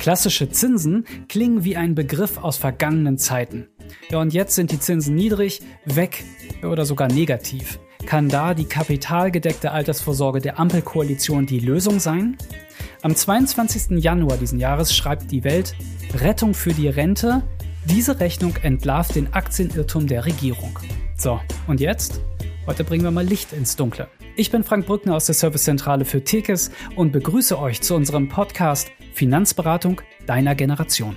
Klassische Zinsen klingen wie ein Begriff aus vergangenen Zeiten. Ja, und jetzt sind die Zinsen niedrig, weg oder sogar negativ. Kann da die kapitalgedeckte Altersvorsorge der Ampelkoalition die Lösung sein? Am 22. Januar diesen Jahres schreibt die Welt Rettung für die Rente. Diese Rechnung entlarvt den Aktienirrtum der Regierung. So, und jetzt? Heute bringen wir mal Licht ins Dunkle. Ich bin Frank Brückner aus der Servicezentrale für Tekes und begrüße euch zu unserem Podcast Finanzberatung deiner Generation.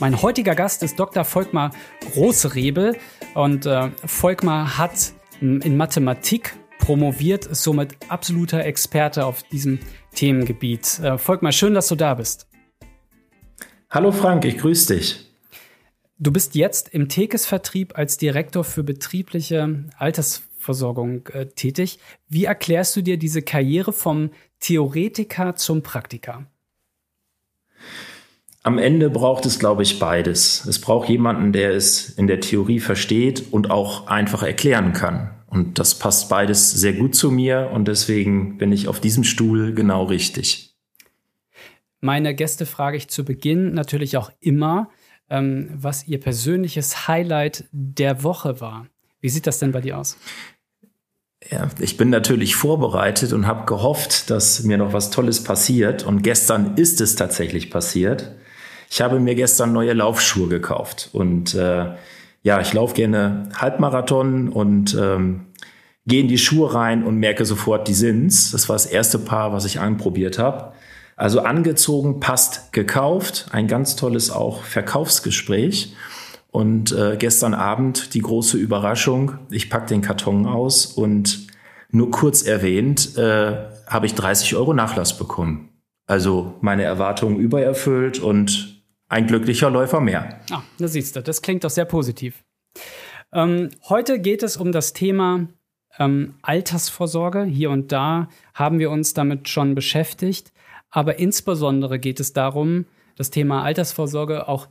Mein heutiger Gast ist Dr. Volkmar Großrebel und äh, Volkmar hat in Mathematik promoviert, ist somit absoluter Experte auf diesem Themengebiet. Äh, Volkmar, schön, dass du da bist. Hallo Frank, ich grüße dich. Du bist jetzt im Tekes-Vertrieb als Direktor für betriebliche Altersversorgung äh, tätig. Wie erklärst du dir diese Karriere vom Theoretiker zum Praktiker? Am Ende braucht es, glaube ich, beides. Es braucht jemanden, der es in der Theorie versteht und auch einfach erklären kann. Und das passt beides sehr gut zu mir und deswegen bin ich auf diesem Stuhl genau richtig. Meine Gäste frage ich zu Beginn natürlich auch immer, ähm, was ihr persönliches Highlight der Woche war. Wie sieht das denn bei dir aus? Ja, ich bin natürlich vorbereitet und habe gehofft, dass mir noch was Tolles passiert. Und gestern ist es tatsächlich passiert. Ich habe mir gestern neue Laufschuhe gekauft und äh, ja, ich laufe gerne Halbmarathon und ähm, gehe in die Schuhe rein und merke sofort, die sind's. Das war das erste Paar, was ich anprobiert habe. Also angezogen, passt, gekauft. Ein ganz tolles auch Verkaufsgespräch. Und äh, gestern Abend die große Überraschung. Ich pack den Karton aus und nur kurz erwähnt, äh, habe ich 30 Euro Nachlass bekommen. Also meine Erwartungen übererfüllt und ein glücklicher Läufer mehr. Ah, da siehst du, das klingt doch sehr positiv. Ähm, heute geht es um das Thema ähm, Altersvorsorge. Hier und da haben wir uns damit schon beschäftigt. Aber insbesondere geht es darum, das Thema Altersvorsorge auch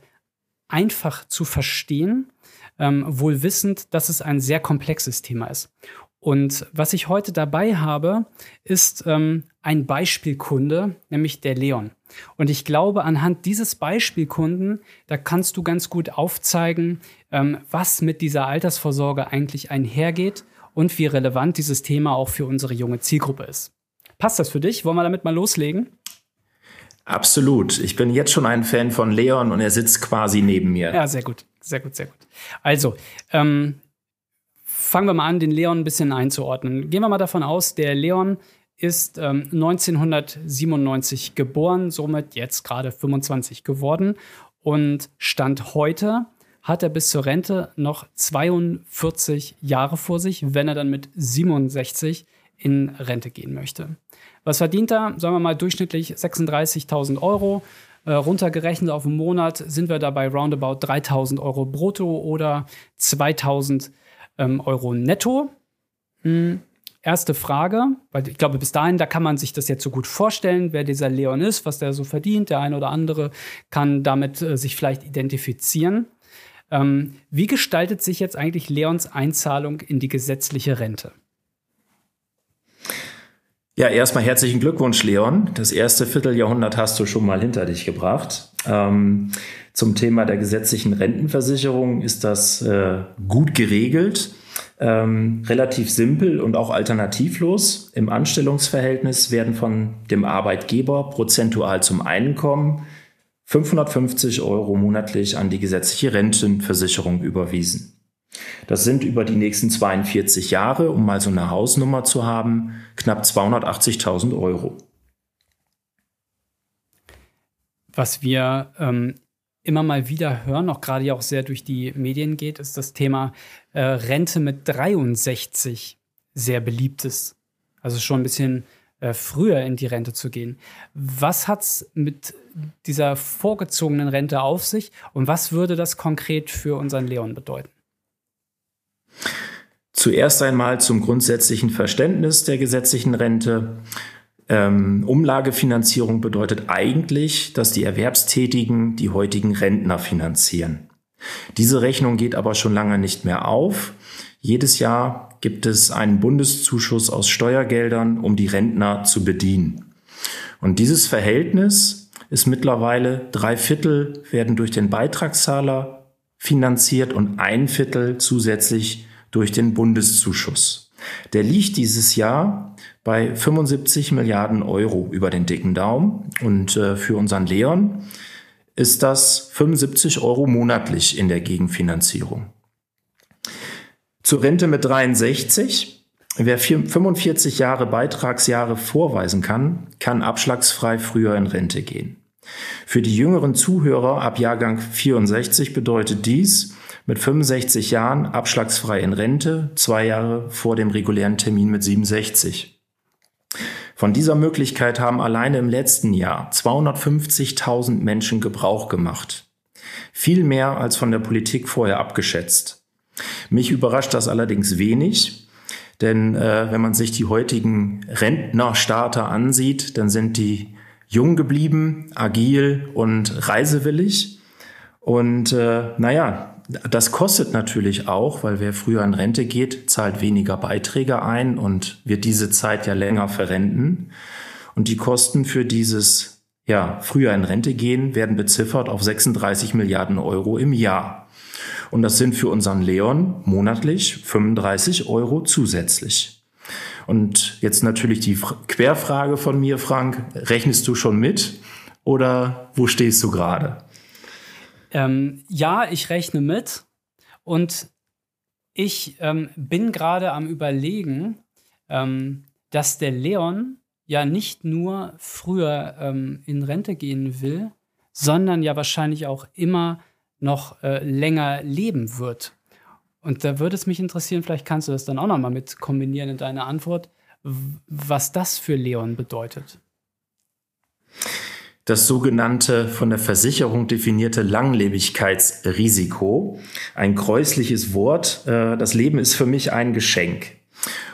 einfach zu verstehen, ähm, wohl wissend, dass es ein sehr komplexes Thema ist. Und was ich heute dabei habe, ist ähm, ein Beispielkunde, nämlich der Leon. Und ich glaube, anhand dieses Beispielkunden, da kannst du ganz gut aufzeigen, ähm, was mit dieser Altersvorsorge eigentlich einhergeht und wie relevant dieses Thema auch für unsere junge Zielgruppe ist. Passt das für dich? Wollen wir damit mal loslegen? Absolut. Ich bin jetzt schon ein Fan von Leon und er sitzt quasi neben mir. Ja, sehr gut. Sehr gut, sehr gut. Also, ähm, fangen wir mal an, den Leon ein bisschen einzuordnen. Gehen wir mal davon aus, der Leon ist ähm, 1997 geboren, somit jetzt gerade 25 geworden. Und Stand heute hat er bis zur Rente noch 42 Jahre vor sich, wenn er dann mit 67 in Rente gehen möchte. Was verdient er? Sagen wir mal durchschnittlich 36.000 Euro. Äh, runtergerechnet auf einen Monat sind wir dabei roundabout 3.000 Euro brutto oder 2.000 ähm, Euro netto. Hm. Erste Frage, weil ich glaube, bis dahin, da kann man sich das jetzt so gut vorstellen, wer dieser Leon ist, was der so verdient. Der eine oder andere kann damit äh, sich vielleicht identifizieren. Ähm, wie gestaltet sich jetzt eigentlich Leons Einzahlung in die gesetzliche Rente? Ja, erstmal herzlichen Glückwunsch, Leon. Das erste Vierteljahrhundert hast du schon mal hinter dich gebracht. Ähm, zum Thema der gesetzlichen Rentenversicherung ist das äh, gut geregelt, ähm, relativ simpel und auch alternativlos. Im Anstellungsverhältnis werden von dem Arbeitgeber prozentual zum Einkommen 550 Euro monatlich an die gesetzliche Rentenversicherung überwiesen. Das sind über die nächsten 42 Jahre, um mal so eine Hausnummer zu haben, knapp 280.000 Euro. Was wir ähm, immer mal wieder hören, auch gerade ja auch sehr durch die Medien geht, ist das Thema äh, Rente mit 63 sehr beliebt ist. Also schon ein bisschen äh, früher in die Rente zu gehen. Was hat es mit dieser vorgezogenen Rente auf sich und was würde das konkret für unseren Leon bedeuten? Zuerst einmal zum grundsätzlichen Verständnis der gesetzlichen Rente. Ähm, Umlagefinanzierung bedeutet eigentlich, dass die Erwerbstätigen die heutigen Rentner finanzieren. Diese Rechnung geht aber schon lange nicht mehr auf. Jedes Jahr gibt es einen Bundeszuschuss aus Steuergeldern, um die Rentner zu bedienen. Und dieses Verhältnis ist mittlerweile drei Viertel werden durch den Beitragszahler finanziert und ein Viertel zusätzlich durch den Bundeszuschuss. Der liegt dieses Jahr bei 75 Milliarden Euro über den dicken Daumen. Und äh, für unseren Leon ist das 75 Euro monatlich in der Gegenfinanzierung. Zur Rente mit 63. Wer 45 Jahre Beitragsjahre vorweisen kann, kann abschlagsfrei früher in Rente gehen. Für die jüngeren Zuhörer ab Jahrgang 64 bedeutet dies, mit 65 Jahren abschlagsfrei in Rente, zwei Jahre vor dem regulären Termin mit 67. Von dieser Möglichkeit haben alleine im letzten Jahr 250.000 Menschen Gebrauch gemacht. Viel mehr als von der Politik vorher abgeschätzt. Mich überrascht das allerdings wenig, denn äh, wenn man sich die heutigen Rentnerstarter ansieht, dann sind die jung geblieben, agil und reisewillig. Und äh, naja, das kostet natürlich auch, weil wer früher in Rente geht, zahlt weniger Beiträge ein und wird diese Zeit ja länger verrenten. Und die Kosten für dieses ja, früher in Rente gehen werden beziffert auf 36 Milliarden Euro im Jahr. Und das sind für unseren Leon monatlich 35 Euro zusätzlich. Und jetzt natürlich die Querfrage von mir, Frank. Rechnest du schon mit oder wo stehst du gerade? Ähm, ja, ich rechne mit und ich ähm, bin gerade am Überlegen, ähm, dass der Leon ja nicht nur früher ähm, in Rente gehen will, sondern ja wahrscheinlich auch immer noch äh, länger leben wird. Und da würde es mich interessieren, vielleicht kannst du das dann auch noch mal mit kombinieren in deiner Antwort, was das für Leon bedeutet das sogenannte von der Versicherung definierte Langlebigkeitsrisiko. Ein gräusliches Wort. Äh, das Leben ist für mich ein Geschenk.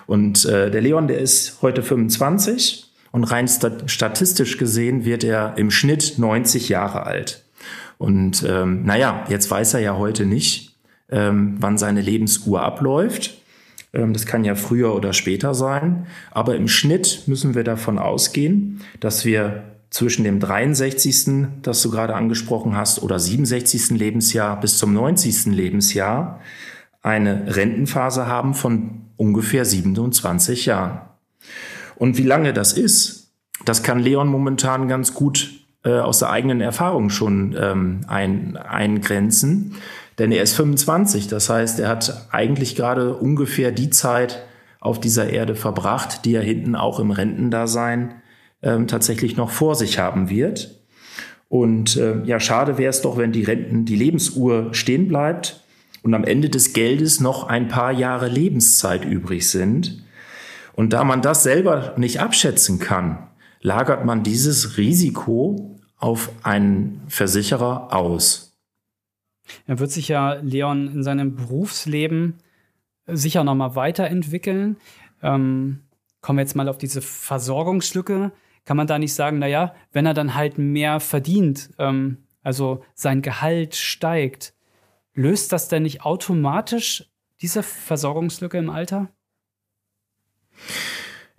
Und äh, der Leon, der ist heute 25 und rein statistisch gesehen wird er im Schnitt 90 Jahre alt. Und ähm, naja, jetzt weiß er ja heute nicht, ähm, wann seine Lebensuhr abläuft. Ähm, das kann ja früher oder später sein. Aber im Schnitt müssen wir davon ausgehen, dass wir zwischen dem 63., das du gerade angesprochen hast, oder 67. Lebensjahr bis zum 90. Lebensjahr eine Rentenphase haben von ungefähr 27 Jahren. Und wie lange das ist, das kann Leon momentan ganz gut äh, aus der eigenen Erfahrung schon ähm, ein, eingrenzen. Denn er ist 25, das heißt, er hat eigentlich gerade ungefähr die Zeit auf dieser Erde verbracht, die er hinten auch im Rentendasein ähm, tatsächlich noch vor sich haben wird. Und äh, ja, schade wäre es doch, wenn die Renten, die Lebensuhr stehen bleibt und am Ende des Geldes noch ein paar Jahre Lebenszeit übrig sind. Und da man das selber nicht abschätzen kann, lagert man dieses Risiko auf einen Versicherer aus. Er wird sich ja Leon in seinem Berufsleben sicher noch mal weiterentwickeln. Ähm, kommen wir jetzt mal auf diese Versorgungslücke kann man da nicht sagen, naja, wenn er dann halt mehr verdient, ähm, also sein Gehalt steigt, löst das denn nicht automatisch diese Versorgungslücke im Alter?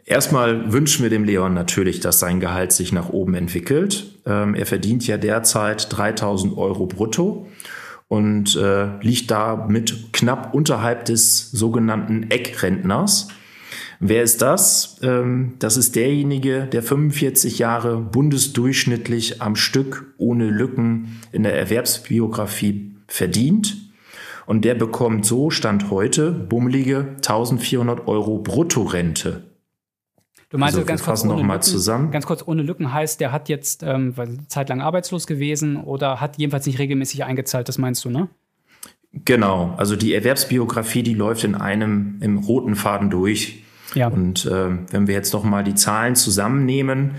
Erstmal wünschen wir dem Leon natürlich, dass sein Gehalt sich nach oben entwickelt. Ähm, er verdient ja derzeit 3000 Euro brutto und äh, liegt damit knapp unterhalb des sogenannten Eckrentners. Wer ist das? Ähm, das ist derjenige, der 45 Jahre bundesdurchschnittlich am Stück ohne Lücken in der Erwerbsbiografie verdient. Und der bekommt so, Stand heute, bummelige 1400 Euro Bruttorente. Du meinst also, ganz kurz ohne Lücken, zusammen. Ganz kurz ohne Lücken heißt, der hat jetzt ähm, zeitlang arbeitslos gewesen oder hat jedenfalls nicht regelmäßig eingezahlt, das meinst du, ne? Genau, also die Erwerbsbiografie, die läuft in einem im roten Faden durch. Ja. Und äh, wenn wir jetzt noch mal die Zahlen zusammennehmen,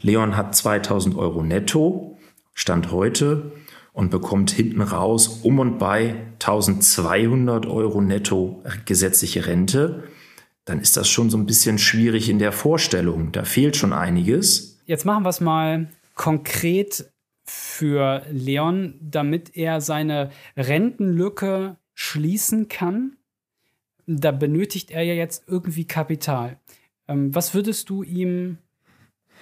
Leon hat 2000 Euro netto, Stand heute. und bekommt hinten raus um und bei 1200 Euro netto gesetzliche Rente, dann ist das schon so ein bisschen schwierig in der Vorstellung. Da fehlt schon einiges. Jetzt machen wir es mal konkret für Leon, damit er seine Rentenlücke schließen kann. Da benötigt er ja jetzt irgendwie Kapital. Ähm, was würdest du ihm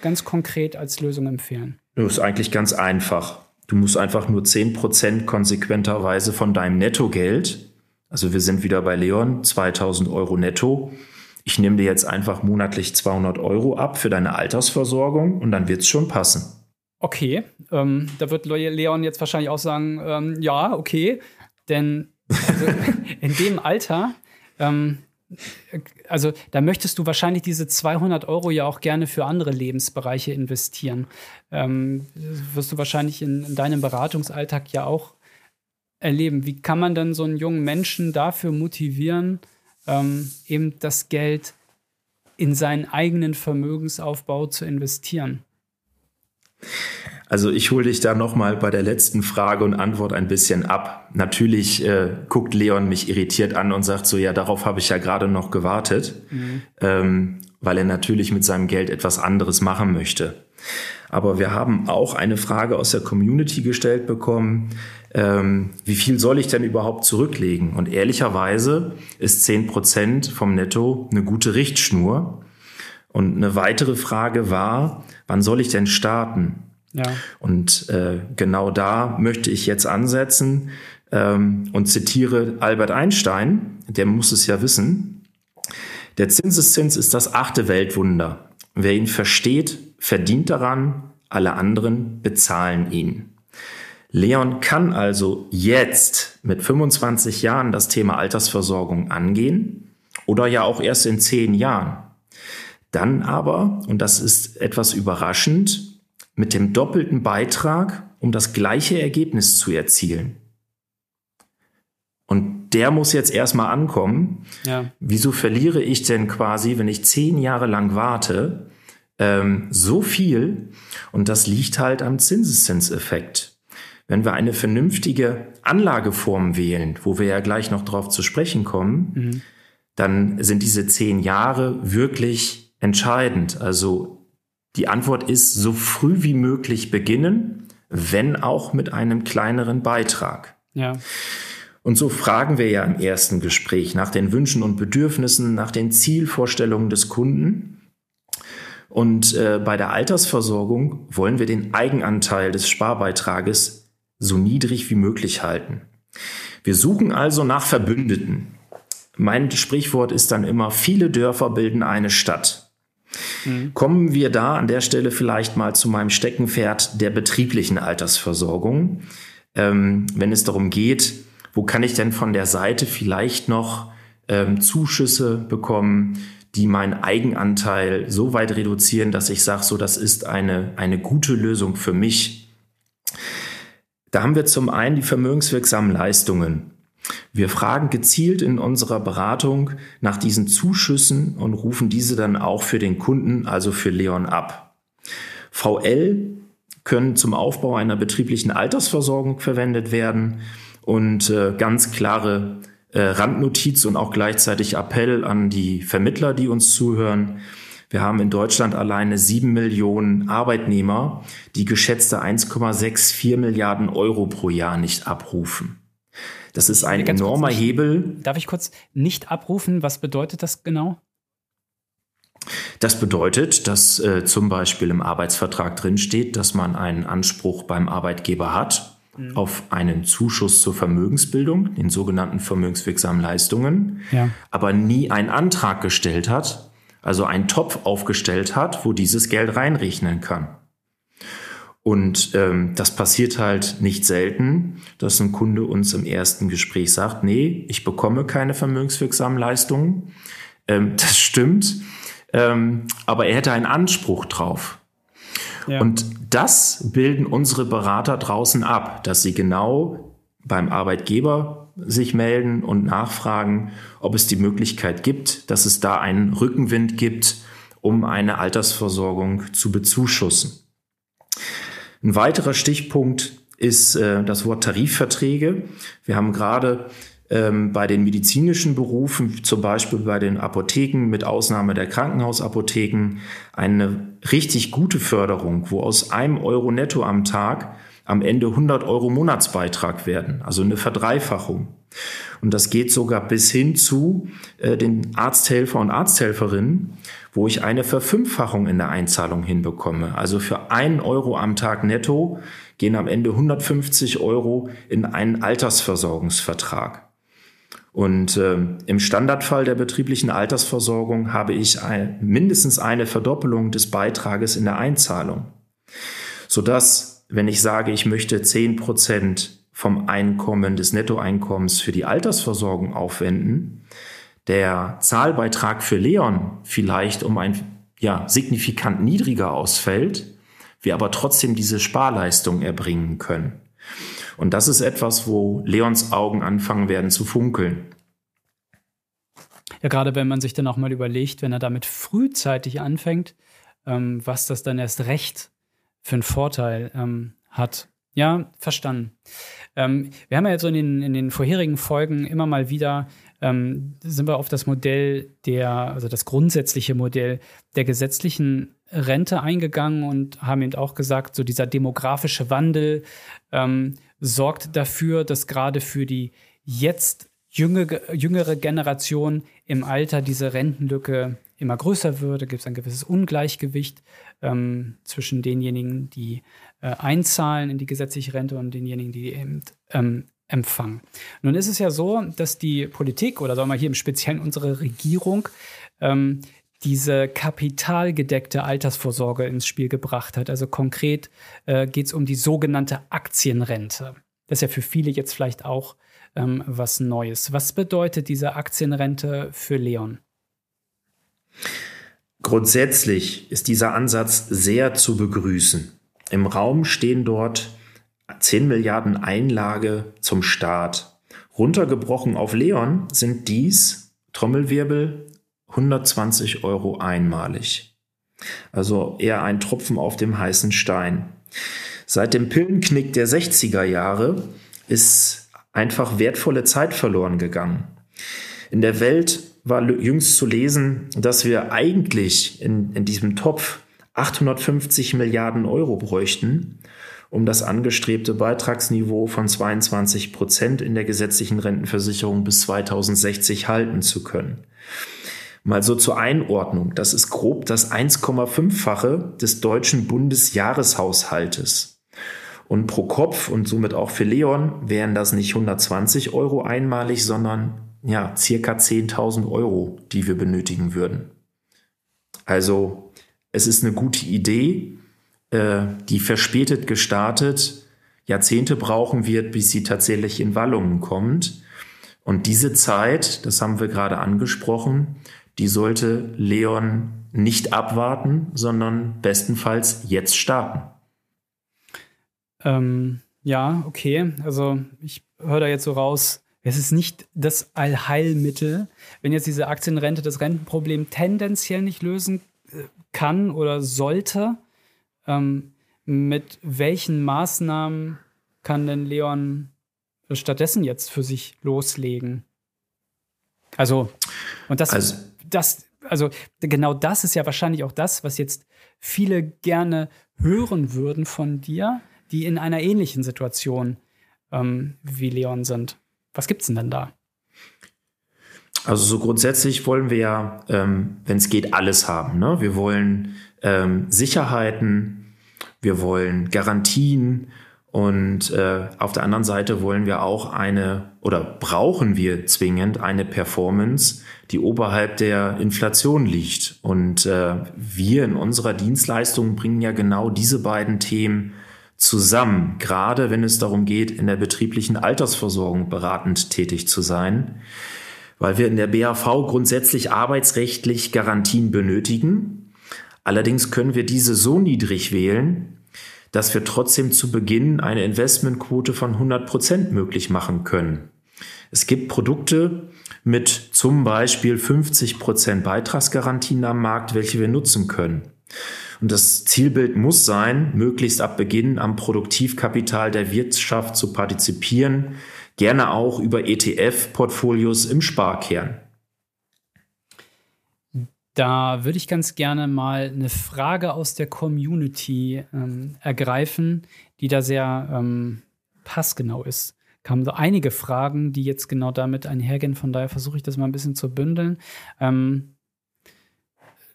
ganz konkret als Lösung empfehlen? Das ist eigentlich ganz einfach. Du musst einfach nur 10% konsequenterweise von deinem Nettogeld, also wir sind wieder bei Leon, 2000 Euro netto. Ich nehme dir jetzt einfach monatlich 200 Euro ab für deine Altersversorgung und dann wird es schon passen. Okay, ähm, da wird Leon jetzt wahrscheinlich auch sagen, ähm, ja, okay, denn also in dem Alter ähm, also da möchtest du wahrscheinlich diese 200 Euro ja auch gerne für andere Lebensbereiche investieren. Ähm, wirst du wahrscheinlich in, in, deinem Beratungsalltag ja auch erleben. Wie kann man dann so einen jungen Menschen dafür motivieren, ähm, eben das Geld in seinen eigenen Vermögensaufbau zu investieren? Also ich hole dich da nochmal bei der letzten Frage und Antwort ein bisschen ab. Natürlich äh, guckt Leon mich irritiert an und sagt so, ja, darauf habe ich ja gerade noch gewartet, mhm. ähm, weil er natürlich mit seinem Geld etwas anderes machen möchte. Aber wir haben auch eine Frage aus der Community gestellt bekommen, ähm, wie viel soll ich denn überhaupt zurücklegen? Und ehrlicherweise ist zehn Prozent vom Netto eine gute Richtschnur. Und eine weitere Frage war, wann soll ich denn starten? Ja. Und äh, genau da möchte ich jetzt ansetzen ähm, und zitiere Albert Einstein, der muss es ja wissen. Der Zinseszins ist das achte Weltwunder. Wer ihn versteht, verdient daran, alle anderen bezahlen ihn. Leon kann also jetzt mit 25 Jahren das Thema Altersversorgung angehen oder ja auch erst in zehn Jahren. Dann aber, und das ist etwas überraschend, mit dem doppelten Beitrag, um das gleiche Ergebnis zu erzielen. Und der muss jetzt erstmal ankommen. Ja. Wieso verliere ich denn quasi, wenn ich zehn Jahre lang warte, ähm, so viel? Und das liegt halt am Zinseszinseffekt. Wenn wir eine vernünftige Anlageform wählen, wo wir ja gleich noch drauf zu sprechen kommen, mhm. dann sind diese zehn Jahre wirklich entscheidend. Also die Antwort ist so früh wie möglich beginnen, wenn auch mit einem kleineren Beitrag. Ja. Und so fragen wir ja im ersten Gespräch nach den Wünschen und Bedürfnissen, nach den Zielvorstellungen des Kunden. Und äh, bei der Altersversorgung wollen wir den Eigenanteil des Sparbeitrages so niedrig wie möglich halten. Wir suchen also nach Verbündeten. Mein Sprichwort ist dann immer, viele Dörfer bilden eine Stadt. Mhm. Kommen wir da an der Stelle vielleicht mal zu meinem Steckenpferd der betrieblichen Altersversorgung. Ähm, wenn es darum geht, wo kann ich denn von der Seite vielleicht noch ähm, Zuschüsse bekommen, die meinen Eigenanteil so weit reduzieren, dass ich sage, so das ist eine, eine gute Lösung für mich. Da haben wir zum einen die vermögenswirksamen Leistungen. Wir fragen gezielt in unserer Beratung nach diesen Zuschüssen und rufen diese dann auch für den Kunden, also für Leon ab. VL können zum Aufbau einer betrieblichen Altersversorgung verwendet werden und äh, ganz klare äh, Randnotiz und auch gleichzeitig Appell an die Vermittler, die uns zuhören. Wir haben in Deutschland alleine sieben Millionen Arbeitnehmer, die geschätzte 1,64 Milliarden Euro pro Jahr nicht abrufen. Das ist ein enormer kurz, Hebel. Darf ich kurz nicht abrufen? Was bedeutet das genau? Das bedeutet, dass äh, zum Beispiel im Arbeitsvertrag drinsteht, dass man einen Anspruch beim Arbeitgeber hat mhm. auf einen Zuschuss zur Vermögensbildung, den sogenannten vermögenswirksamen Leistungen, ja. aber nie einen Antrag gestellt hat, also einen Topf aufgestellt hat, wo dieses Geld reinrechnen kann. Und ähm, das passiert halt nicht selten, dass ein Kunde uns im ersten Gespräch sagt, nee, ich bekomme keine vermögenswirksamen Leistungen. Ähm, das stimmt, ähm, aber er hätte einen Anspruch drauf. Ja. Und das bilden unsere Berater draußen ab, dass sie genau beim Arbeitgeber sich melden und nachfragen, ob es die Möglichkeit gibt, dass es da einen Rückenwind gibt, um eine Altersversorgung zu bezuschussen. Ein weiterer Stichpunkt ist äh, das Wort Tarifverträge. Wir haben gerade ähm, bei den medizinischen Berufen, zum Beispiel bei den Apotheken mit Ausnahme der Krankenhausapotheken, eine richtig gute Förderung, wo aus einem Euro netto am Tag am Ende 100 Euro Monatsbeitrag werden, also eine Verdreifachung. Und das geht sogar bis hin zu äh, den Arzthelfer und Arzthelferinnen, wo ich eine Verfünffachung in der Einzahlung hinbekomme. Also für einen Euro am Tag netto gehen am Ende 150 Euro in einen Altersversorgungsvertrag. Und äh, im Standardfall der betrieblichen Altersversorgung habe ich ein, mindestens eine Verdoppelung des Beitrages in der Einzahlung, sodass, wenn ich sage, ich möchte 10 Prozent vom Einkommen des Nettoeinkommens für die Altersversorgung aufwenden, der Zahlbeitrag für Leon vielleicht um ein ja, signifikant niedriger ausfällt, wir aber trotzdem diese Sparleistung erbringen können. Und das ist etwas, wo Leons Augen anfangen werden zu funkeln. Ja, gerade wenn man sich dann auch mal überlegt, wenn er damit frühzeitig anfängt, ähm, was das dann erst recht für einen Vorteil ähm, hat. Ja, verstanden. Ähm, wir haben ja jetzt so in den, in den vorherigen Folgen immer mal wieder ähm, sind wir auf das Modell der, also das grundsätzliche Modell der gesetzlichen Rente eingegangen und haben eben auch gesagt, so dieser demografische Wandel ähm, sorgt dafür, dass gerade für die jetzt jüngere, jüngere Generation im Alter diese Rentenlücke immer größer wird. Da gibt es ein gewisses Ungleichgewicht ähm, zwischen denjenigen, die einzahlen in die gesetzliche Rente und denjenigen, die eben ähm, empfangen. Nun ist es ja so, dass die Politik oder sagen wir hier im Speziellen unsere Regierung ähm, diese kapitalgedeckte Altersvorsorge ins Spiel gebracht hat. Also konkret äh, geht es um die sogenannte Aktienrente. Das ist ja für viele jetzt vielleicht auch ähm, was Neues. Was bedeutet diese Aktienrente für Leon? Grundsätzlich ist dieser Ansatz sehr zu begrüßen. Im Raum stehen dort 10 Milliarden Einlage zum Staat. Runtergebrochen auf Leon sind dies Trommelwirbel 120 Euro einmalig. Also eher ein Tropfen auf dem heißen Stein. Seit dem Pillenknick der 60er Jahre ist einfach wertvolle Zeit verloren gegangen. In der Welt war jüngst zu lesen, dass wir eigentlich in, in diesem Topf 850 Milliarden Euro bräuchten, um das angestrebte Beitragsniveau von 22 Prozent in der gesetzlichen Rentenversicherung bis 2060 halten zu können. Mal so zur Einordnung. Das ist grob das 1,5-fache des deutschen Bundesjahreshaushaltes. Und pro Kopf und somit auch für Leon wären das nicht 120 Euro einmalig, sondern ja, circa 10.000 Euro, die wir benötigen würden. Also, es ist eine gute Idee, äh, die verspätet gestartet Jahrzehnte brauchen wird, bis sie tatsächlich in Wallungen kommt. Und diese Zeit, das haben wir gerade angesprochen, die sollte Leon nicht abwarten, sondern bestenfalls jetzt starten. Ähm, ja, okay. Also ich höre da jetzt so raus, es ist nicht das Allheilmittel. Wenn jetzt diese Aktienrente das Rentenproblem tendenziell nicht lösen kann oder sollte, ähm, mit welchen Maßnahmen kann denn Leon stattdessen jetzt für sich loslegen? Also, und das, also, das, also genau das ist ja wahrscheinlich auch das, was jetzt viele gerne hören würden von dir, die in einer ähnlichen Situation ähm, wie Leon sind. Was gibt's denn denn da? Also so grundsätzlich wollen wir ja, ähm, wenn es geht, alles haben. Ne? Wir wollen ähm, Sicherheiten, wir wollen Garantien und äh, auf der anderen Seite wollen wir auch eine oder brauchen wir zwingend eine Performance, die oberhalb der Inflation liegt. Und äh, wir in unserer Dienstleistung bringen ja genau diese beiden Themen zusammen, gerade wenn es darum geht, in der betrieblichen Altersversorgung beratend tätig zu sein, weil wir in der BAV grundsätzlich arbeitsrechtlich Garantien benötigen. Allerdings können wir diese so niedrig wählen, dass wir trotzdem zu Beginn eine Investmentquote von 100 Prozent möglich machen können. Es gibt Produkte mit zum Beispiel 50 Prozent Beitragsgarantien am Markt, welche wir nutzen können. Und das Zielbild muss sein, möglichst ab Beginn am Produktivkapital der Wirtschaft zu partizipieren, gerne auch über ETF-Portfolios im Sparkern. Da würde ich ganz gerne mal eine Frage aus der Community ähm, ergreifen, die da sehr ähm, passgenau ist. Kamen so einige Fragen, die jetzt genau damit einhergehen. Von daher versuche ich das mal ein bisschen zu bündeln. Ähm,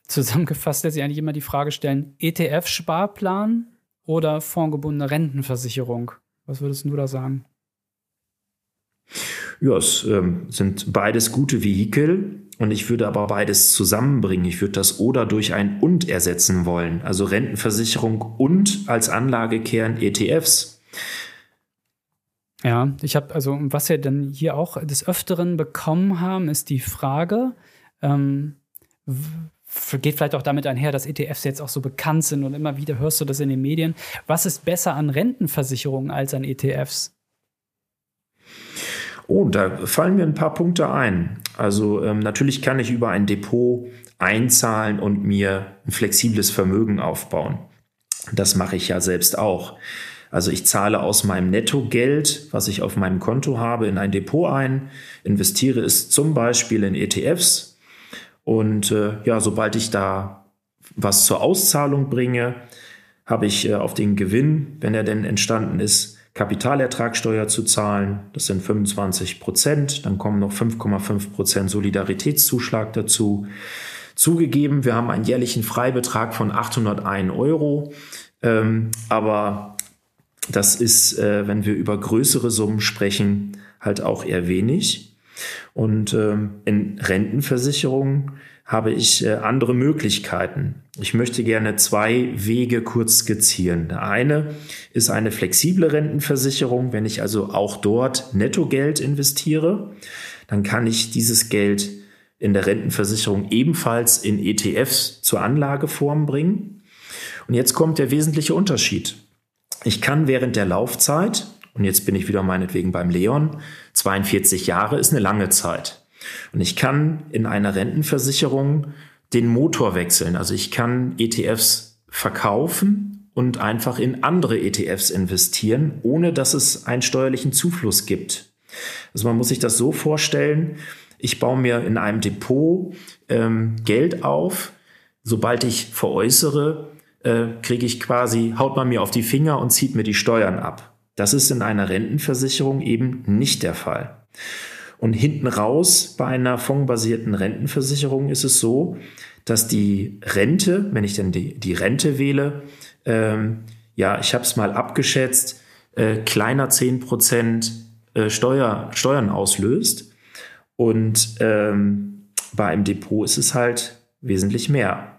zusammengefasst lässt sich eigentlich immer die Frage stellen: ETF-Sparplan oder fondgebundene Rentenversicherung? Was würdest du da sagen? Ja, es ähm, sind beides gute Vehikel und ich würde aber beides zusammenbringen. Ich würde das oder durch ein und ersetzen wollen. Also Rentenversicherung und als Anlagekern ETFs. Ja, ich habe, also was wir dann hier auch des Öfteren bekommen haben, ist die Frage, ähm, geht vielleicht auch damit einher, dass ETFs jetzt auch so bekannt sind und immer wieder hörst du das in den Medien. Was ist besser an Rentenversicherungen als an ETFs? Oh, da fallen mir ein paar Punkte ein. Also ähm, natürlich kann ich über ein Depot einzahlen und mir ein flexibles Vermögen aufbauen. Das mache ich ja selbst auch. Also ich zahle aus meinem Nettogeld, was ich auf meinem Konto habe, in ein Depot ein, investiere es zum Beispiel in ETFs und äh, ja, sobald ich da was zur Auszahlung bringe, habe ich äh, auf den Gewinn, wenn er denn entstanden ist, Kapitalertragssteuer zu zahlen. Das sind 25 Prozent. Dann kommen noch 5,5 Prozent Solidaritätszuschlag dazu. Zugegeben, wir haben einen jährlichen Freibetrag von 801 Euro. Ähm, aber das ist, äh, wenn wir über größere Summen sprechen, halt auch eher wenig. Und ähm, in Rentenversicherungen habe ich äh, andere Möglichkeiten. Ich möchte gerne zwei Wege kurz skizzieren. Der eine ist eine flexible Rentenversicherung. Wenn ich also auch dort Nettogeld investiere, dann kann ich dieses Geld in der Rentenversicherung ebenfalls in ETFs zur Anlageform bringen. Und jetzt kommt der wesentliche Unterschied. Ich kann während der Laufzeit, und jetzt bin ich wieder meinetwegen beim Leon, 42 Jahre ist eine lange Zeit. Und ich kann in einer Rentenversicherung den Motor wechseln. Also ich kann ETFs verkaufen und einfach in andere ETFs investieren, ohne dass es einen steuerlichen Zufluss gibt. Also man muss sich das so vorstellen, ich baue mir in einem Depot ähm, Geld auf. Sobald ich veräußere, äh, kriege ich quasi, haut man mir auf die Finger und zieht mir die Steuern ab. Das ist in einer Rentenversicherung eben nicht der Fall. Und hinten raus bei einer fondsbasierten Rentenversicherung ist es so, dass die Rente, wenn ich denn die, die Rente wähle, ähm, ja, ich habe es mal abgeschätzt, äh, kleiner 10 Prozent äh, Steuer, Steuern auslöst. Und ähm, bei einem Depot ist es halt wesentlich mehr.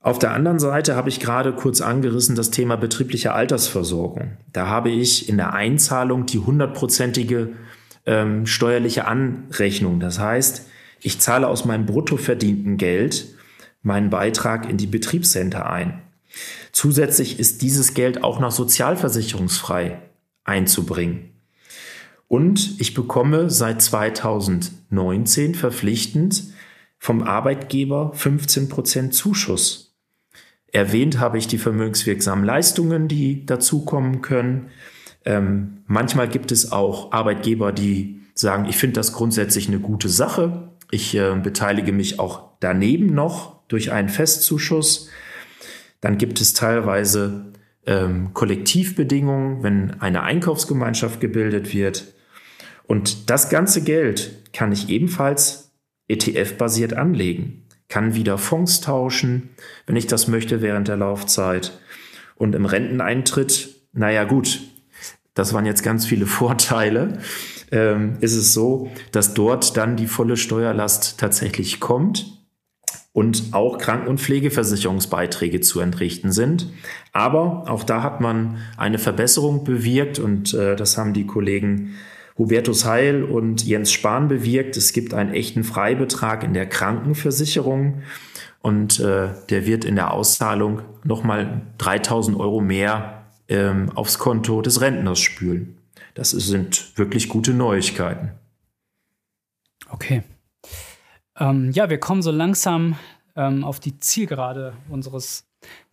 Auf der anderen Seite habe ich gerade kurz angerissen das Thema betriebliche Altersversorgung. Da habe ich in der Einzahlung die hundertprozentige ähm, steuerliche Anrechnung. Das heißt, ich zahle aus meinem brutto verdienten Geld meinen Beitrag in die Betriebscenter ein. Zusätzlich ist dieses Geld auch noch sozialversicherungsfrei einzubringen. Und ich bekomme seit 2019 verpflichtend vom Arbeitgeber 15 Prozent Zuschuss. Erwähnt habe ich die vermögenswirksamen Leistungen, die dazukommen können. Ähm, manchmal gibt es auch Arbeitgeber, die sagen, ich finde das grundsätzlich eine gute Sache. Ich äh, beteilige mich auch daneben noch durch einen Festzuschuss. Dann gibt es teilweise ähm, Kollektivbedingungen, wenn eine Einkaufsgemeinschaft gebildet wird. Und das ganze Geld kann ich ebenfalls ETF-basiert anlegen, kann wieder Fonds tauschen, wenn ich das möchte während der Laufzeit. Und im Renteneintritt, naja gut, das waren jetzt ganz viele Vorteile, ähm, ist es so, dass dort dann die volle Steuerlast tatsächlich kommt und auch Kranken- und Pflegeversicherungsbeiträge zu entrichten sind. Aber auch da hat man eine Verbesserung bewirkt und äh, das haben die Kollegen Hubertus Heil und Jens Spahn bewirkt. Es gibt einen echten Freibetrag in der Krankenversicherung und äh, der wird in der Auszahlung nochmal 3000 Euro mehr ähm, aufs Konto des Rentners spülen. Das sind wirklich gute Neuigkeiten. Okay. Ähm, ja, wir kommen so langsam ähm, auf die Zielgerade unseres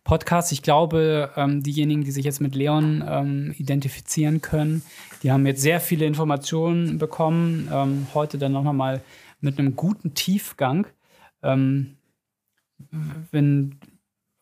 Podcast. Ich glaube, ähm, diejenigen, die sich jetzt mit Leon ähm, identifizieren können, die haben jetzt sehr viele Informationen bekommen. Ähm, heute dann noch mal mit einem guten Tiefgang. Ähm, wenn,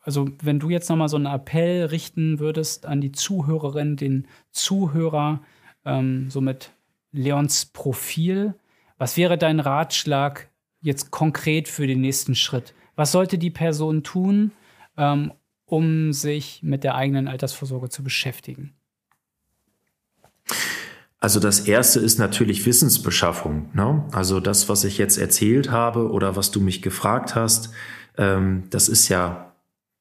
also wenn du jetzt noch mal so einen Appell richten würdest an die Zuhörerin, den Zuhörer, ähm, so mit Leons Profil, was wäre dein Ratschlag jetzt konkret für den nächsten Schritt? Was sollte die Person tun, ähm, um sich mit der eigenen Altersvorsorge zu beschäftigen? Also das erste ist natürlich Wissensbeschaffung. Ne? Also das, was ich jetzt erzählt habe oder was du mich gefragt hast, ähm, das ist ja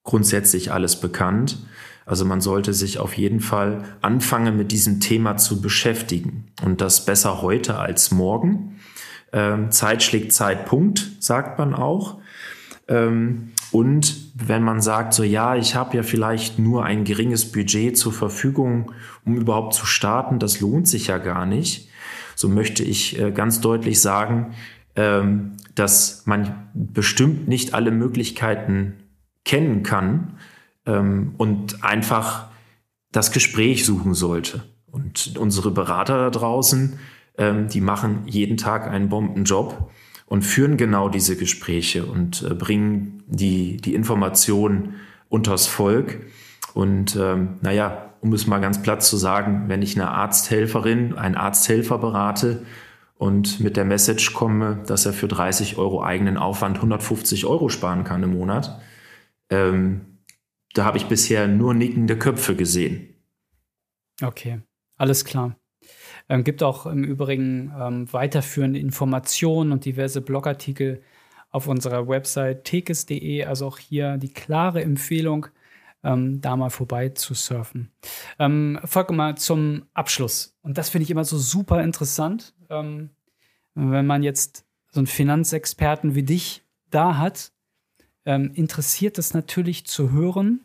grundsätzlich alles bekannt. Also man sollte sich auf jeden Fall anfangen, mit diesem Thema zu beschäftigen. Und das besser heute als morgen. Ähm, Zeit schlägt Zeitpunkt, sagt man auch. Ähm, und wenn man sagt, so ja, ich habe ja vielleicht nur ein geringes Budget zur Verfügung, um überhaupt zu starten, das lohnt sich ja gar nicht, so möchte ich äh, ganz deutlich sagen, ähm, dass man bestimmt nicht alle Möglichkeiten kennen kann ähm, und einfach das Gespräch suchen sollte. Und unsere Berater da draußen, ähm, die machen jeden Tag einen Bombenjob und führen genau diese Gespräche und äh, bringen die, die Informationen unters Volk. Und ähm, naja, um es mal ganz platt zu sagen, wenn ich eine Arzthelferin, einen Arzthelfer berate und mit der Message komme, dass er für 30 Euro eigenen Aufwand 150 Euro sparen kann im Monat, ähm, da habe ich bisher nur nickende Köpfe gesehen. Okay, alles klar. Ähm, gibt auch im Übrigen ähm, weiterführende Informationen und diverse Blogartikel auf unserer Website tekes.de. Also auch hier die klare Empfehlung, ähm, da mal vorbei zu surfen. Ähm, folge mal zum Abschluss. Und das finde ich immer so super interessant, ähm, wenn man jetzt so einen Finanzexperten wie dich da hat, ähm, interessiert es natürlich zu hören,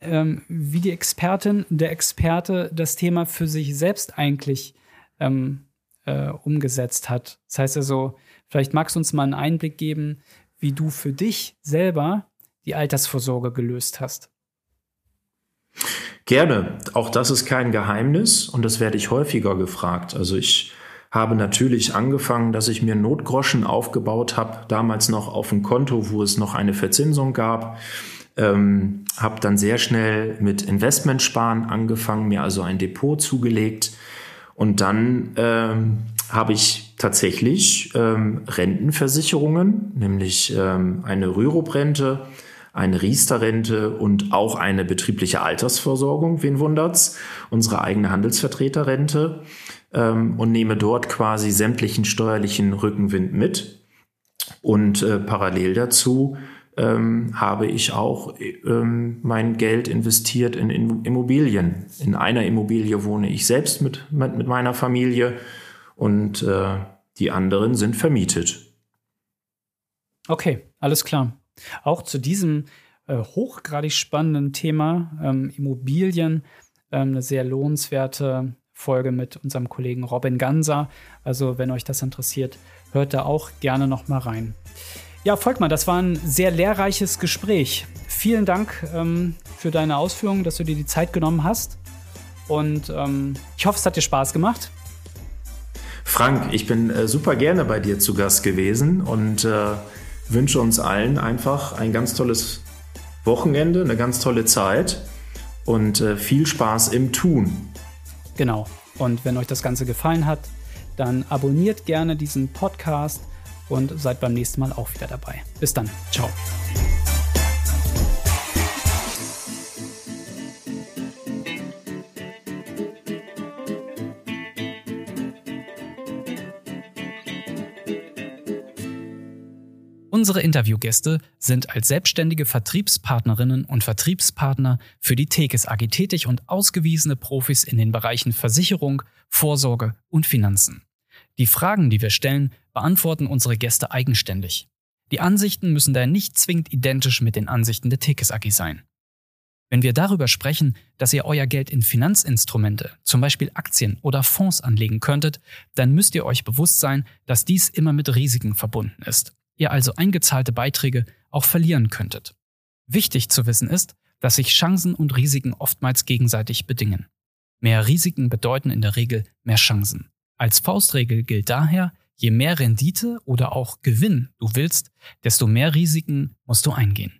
ähm, wie die Expertin, der Experte das Thema für sich selbst eigentlich ähm, äh, umgesetzt hat. Das heißt also, vielleicht magst du uns mal einen Einblick geben, wie du für dich selber die Altersvorsorge gelöst hast. Gerne. Auch das ist kein Geheimnis und das werde ich häufiger gefragt. Also ich habe natürlich angefangen, dass ich mir Notgroschen aufgebaut habe, damals noch auf ein Konto, wo es noch eine Verzinsung gab. Ähm, habe dann sehr schnell mit Investmentsparen angefangen, mir also ein Depot zugelegt. Und dann ähm, habe ich tatsächlich ähm, Rentenversicherungen, nämlich ähm, eine Rürup-Rente, eine Riester-Rente und auch eine betriebliche Altersversorgung, wen wundert's, unsere eigene Handelsvertreterrente ähm, und nehme dort quasi sämtlichen steuerlichen Rückenwind mit. Und äh, parallel dazu ähm, habe ich auch ähm, mein Geld investiert in, in, Immobilien. In einer Immobilie wohne ich selbst mit, mit, mit meiner Familie und äh, die anderen sind vermietet. Okay, alles klar. Auch zu diesem äh, hochgradig spannenden Thema ähm, Immobilien ähm, eine sehr lohnenswerte Folge mit unserem Kollegen Robin Ganser. Also wenn euch das interessiert, hört da auch gerne noch mal rein. Ja, Volkmar, das war ein sehr lehrreiches Gespräch. Vielen Dank ähm, für deine Ausführungen, dass du dir die Zeit genommen hast. Und ähm, ich hoffe, es hat dir Spaß gemacht. Frank, ich bin äh, super gerne bei dir zu Gast gewesen und äh, wünsche uns allen einfach ein ganz tolles Wochenende, eine ganz tolle Zeit und äh, viel Spaß im Tun. Genau. Und wenn euch das Ganze gefallen hat, dann abonniert gerne diesen Podcast und seid beim nächsten Mal auch wieder dabei. Bis dann. Ciao. Unsere Interviewgäste sind als selbstständige Vertriebspartnerinnen und Vertriebspartner für die Tekes AG tätig und ausgewiesene Profis in den Bereichen Versicherung, Vorsorge und Finanzen. Die Fragen, die wir stellen, beantworten unsere Gäste eigenständig. Die Ansichten müssen daher nicht zwingend identisch mit den Ansichten der Tekes AG sein. Wenn wir darüber sprechen, dass ihr euer Geld in Finanzinstrumente, zum Beispiel Aktien oder Fonds anlegen könntet, dann müsst ihr euch bewusst sein, dass dies immer mit Risiken verbunden ist. Ihr also eingezahlte Beiträge auch verlieren könntet. Wichtig zu wissen ist, dass sich Chancen und Risiken oftmals gegenseitig bedingen. Mehr Risiken bedeuten in der Regel mehr Chancen. Als Faustregel gilt daher, je mehr Rendite oder auch Gewinn du willst, desto mehr Risiken musst du eingehen.